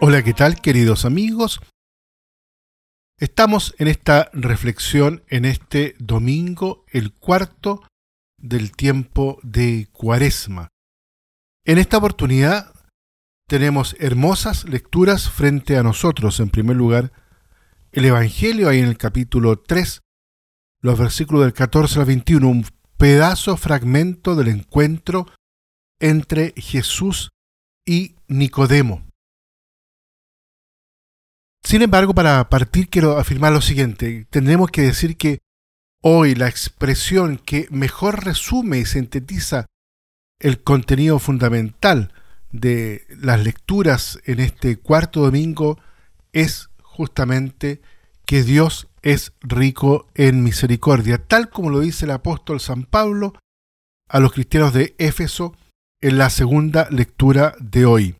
Hola, ¿qué tal queridos amigos? Estamos en esta reflexión en este domingo, el cuarto del tiempo de Cuaresma. En esta oportunidad tenemos hermosas lecturas frente a nosotros. En primer lugar, el Evangelio, ahí en el capítulo 3, los versículos del 14 al 21, un pedazo, fragmento del encuentro entre Jesús y Nicodemo. Sin embargo, para partir quiero afirmar lo siguiente. Tendremos que decir que hoy la expresión que mejor resume y sintetiza el contenido fundamental de las lecturas en este cuarto domingo es justamente que Dios es rico en misericordia, tal como lo dice el apóstol San Pablo a los cristianos de Éfeso en la segunda lectura de hoy.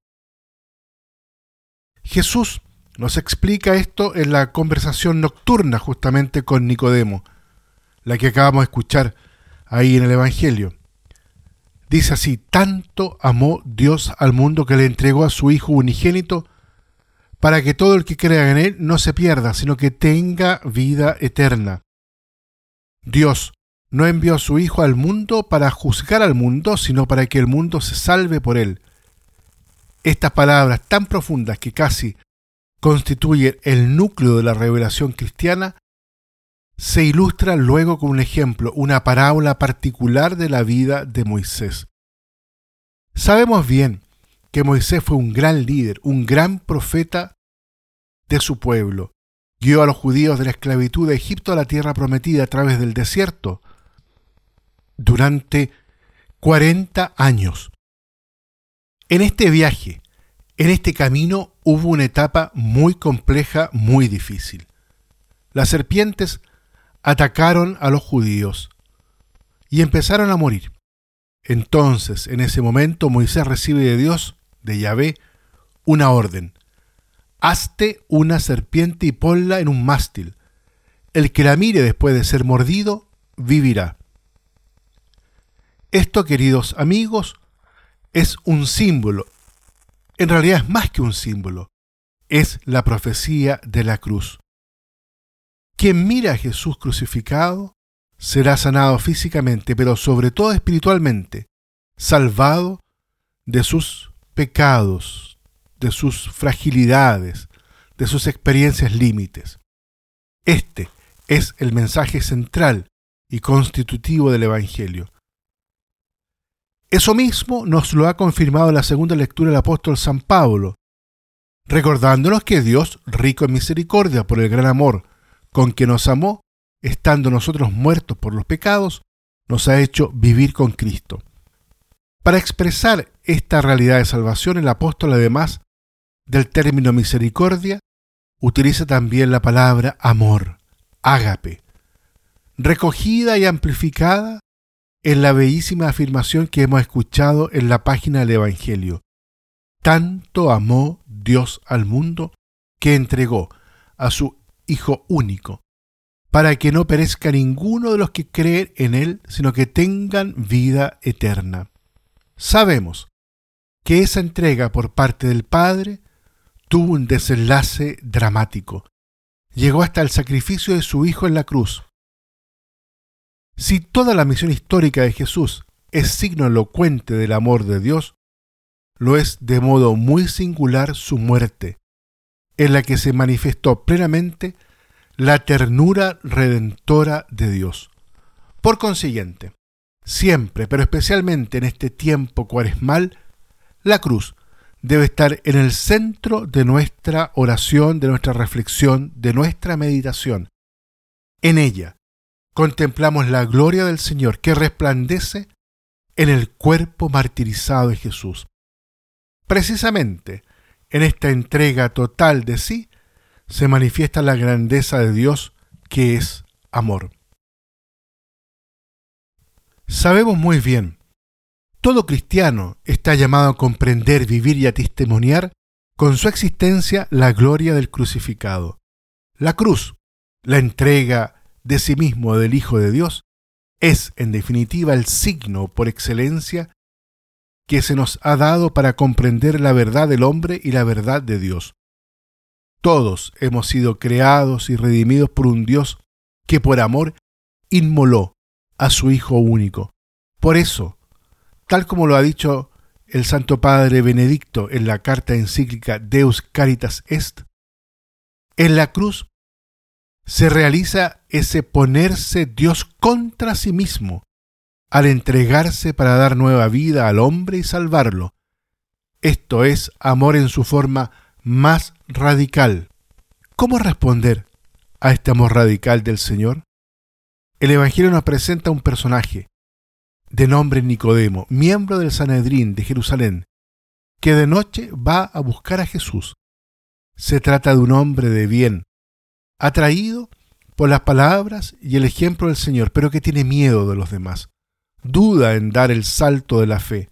Jesús nos explica esto en la conversación nocturna justamente con Nicodemo, la que acabamos de escuchar ahí en el Evangelio. Dice así, tanto amó Dios al mundo que le entregó a su Hijo unigénito, para que todo el que crea en Él no se pierda, sino que tenga vida eterna. Dios no envió a su Hijo al mundo para juzgar al mundo, sino para que el mundo se salve por Él. Estas palabras tan profundas que casi constituye el núcleo de la revelación cristiana, se ilustra luego con un ejemplo, una parábola particular de la vida de Moisés. Sabemos bien que Moisés fue un gran líder, un gran profeta de su pueblo. Guió a los judíos de la esclavitud de Egipto a la tierra prometida a través del desierto durante 40 años. En este viaje, en este camino hubo una etapa muy compleja, muy difícil. Las serpientes atacaron a los judíos y empezaron a morir. Entonces, en ese momento, Moisés recibe de Dios, de Yahvé, una orden. Hazte una serpiente y ponla en un mástil. El que la mire después de ser mordido, vivirá. Esto, queridos amigos, es un símbolo, en realidad es más que un símbolo, es la profecía de la cruz. Quien mira a Jesús crucificado será sanado físicamente, pero sobre todo espiritualmente, salvado de sus pecados, de sus fragilidades, de sus experiencias límites. Este es el mensaje central y constitutivo del Evangelio. Eso mismo nos lo ha confirmado la segunda lectura el apóstol San Pablo, recordándonos que Dios, rico en misericordia por el gran amor con que nos amó, estando nosotros muertos por los pecados, nos ha hecho vivir con Cristo. Para expresar esta realidad de salvación, el apóstol, además del término misericordia, utiliza también la palabra amor, ágape, recogida y amplificada en la bellísima afirmación que hemos escuchado en la página del Evangelio. Tanto amó Dios al mundo que entregó a su Hijo único, para que no perezca ninguno de los que creen en Él, sino que tengan vida eterna. Sabemos que esa entrega por parte del Padre tuvo un desenlace dramático. Llegó hasta el sacrificio de su Hijo en la cruz, si toda la misión histórica de Jesús es signo elocuente del amor de Dios, lo es de modo muy singular su muerte, en la que se manifestó plenamente la ternura redentora de Dios. Por consiguiente, siempre, pero especialmente en este tiempo cuaresmal, la cruz debe estar en el centro de nuestra oración, de nuestra reflexión, de nuestra meditación. En ella, contemplamos la gloria del Señor que resplandece en el cuerpo martirizado de Jesús. Precisamente en esta entrega total de sí se manifiesta la grandeza de Dios que es amor. Sabemos muy bien, todo cristiano está llamado a comprender, vivir y a testimoniar con su existencia la gloria del crucificado. La cruz, la entrega de sí mismo del Hijo de Dios, es en definitiva el signo por excelencia que se nos ha dado para comprender la verdad del hombre y la verdad de Dios. Todos hemos sido creados y redimidos por un Dios que por amor inmoló a su Hijo único. Por eso, tal como lo ha dicho el Santo Padre Benedicto en la carta encíclica Deus Caritas Est, en la cruz se realiza ese ponerse Dios contra sí mismo al entregarse para dar nueva vida al hombre y salvarlo. Esto es amor en su forma más radical. ¿Cómo responder a este amor radical del Señor? El Evangelio nos presenta un personaje de nombre Nicodemo, miembro del Sanedrín de Jerusalén, que de noche va a buscar a Jesús. Se trata de un hombre de bien, atraído por las palabras y el ejemplo del Señor, pero que tiene miedo de los demás. Duda en dar el salto de la fe.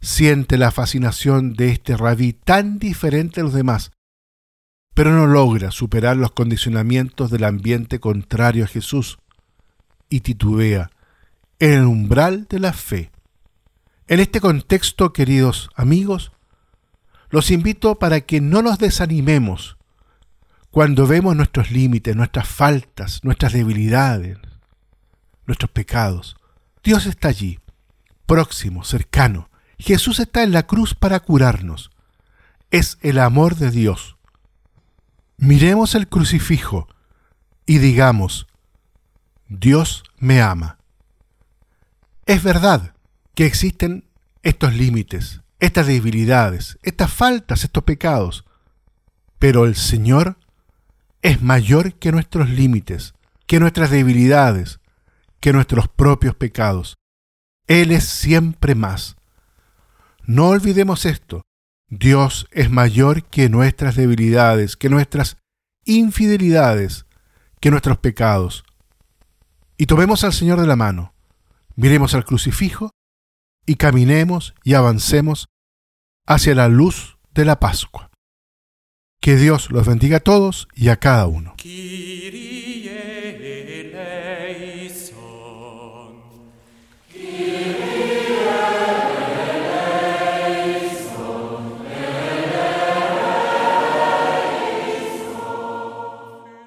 Siente la fascinación de este rabí tan diferente a los demás, pero no logra superar los condicionamientos del ambiente contrario a Jesús y titubea en el umbral de la fe. En este contexto, queridos amigos, los invito para que no nos desanimemos cuando vemos nuestros límites, nuestras faltas, nuestras debilidades, nuestros pecados. Dios está allí, próximo, cercano. Jesús está en la cruz para curarnos. Es el amor de Dios. Miremos el crucifijo y digamos, Dios me ama. Es verdad que existen estos límites, estas debilidades, estas faltas, estos pecados, pero el Señor es mayor que nuestros límites, que nuestras debilidades, que nuestros propios pecados. Él es siempre más. No olvidemos esto. Dios es mayor que nuestras debilidades, que nuestras infidelidades, que nuestros pecados. Y tomemos al Señor de la mano, miremos al crucifijo y caminemos y avancemos hacia la luz de la Pascua. Que Dios los bendiga a todos y a cada uno.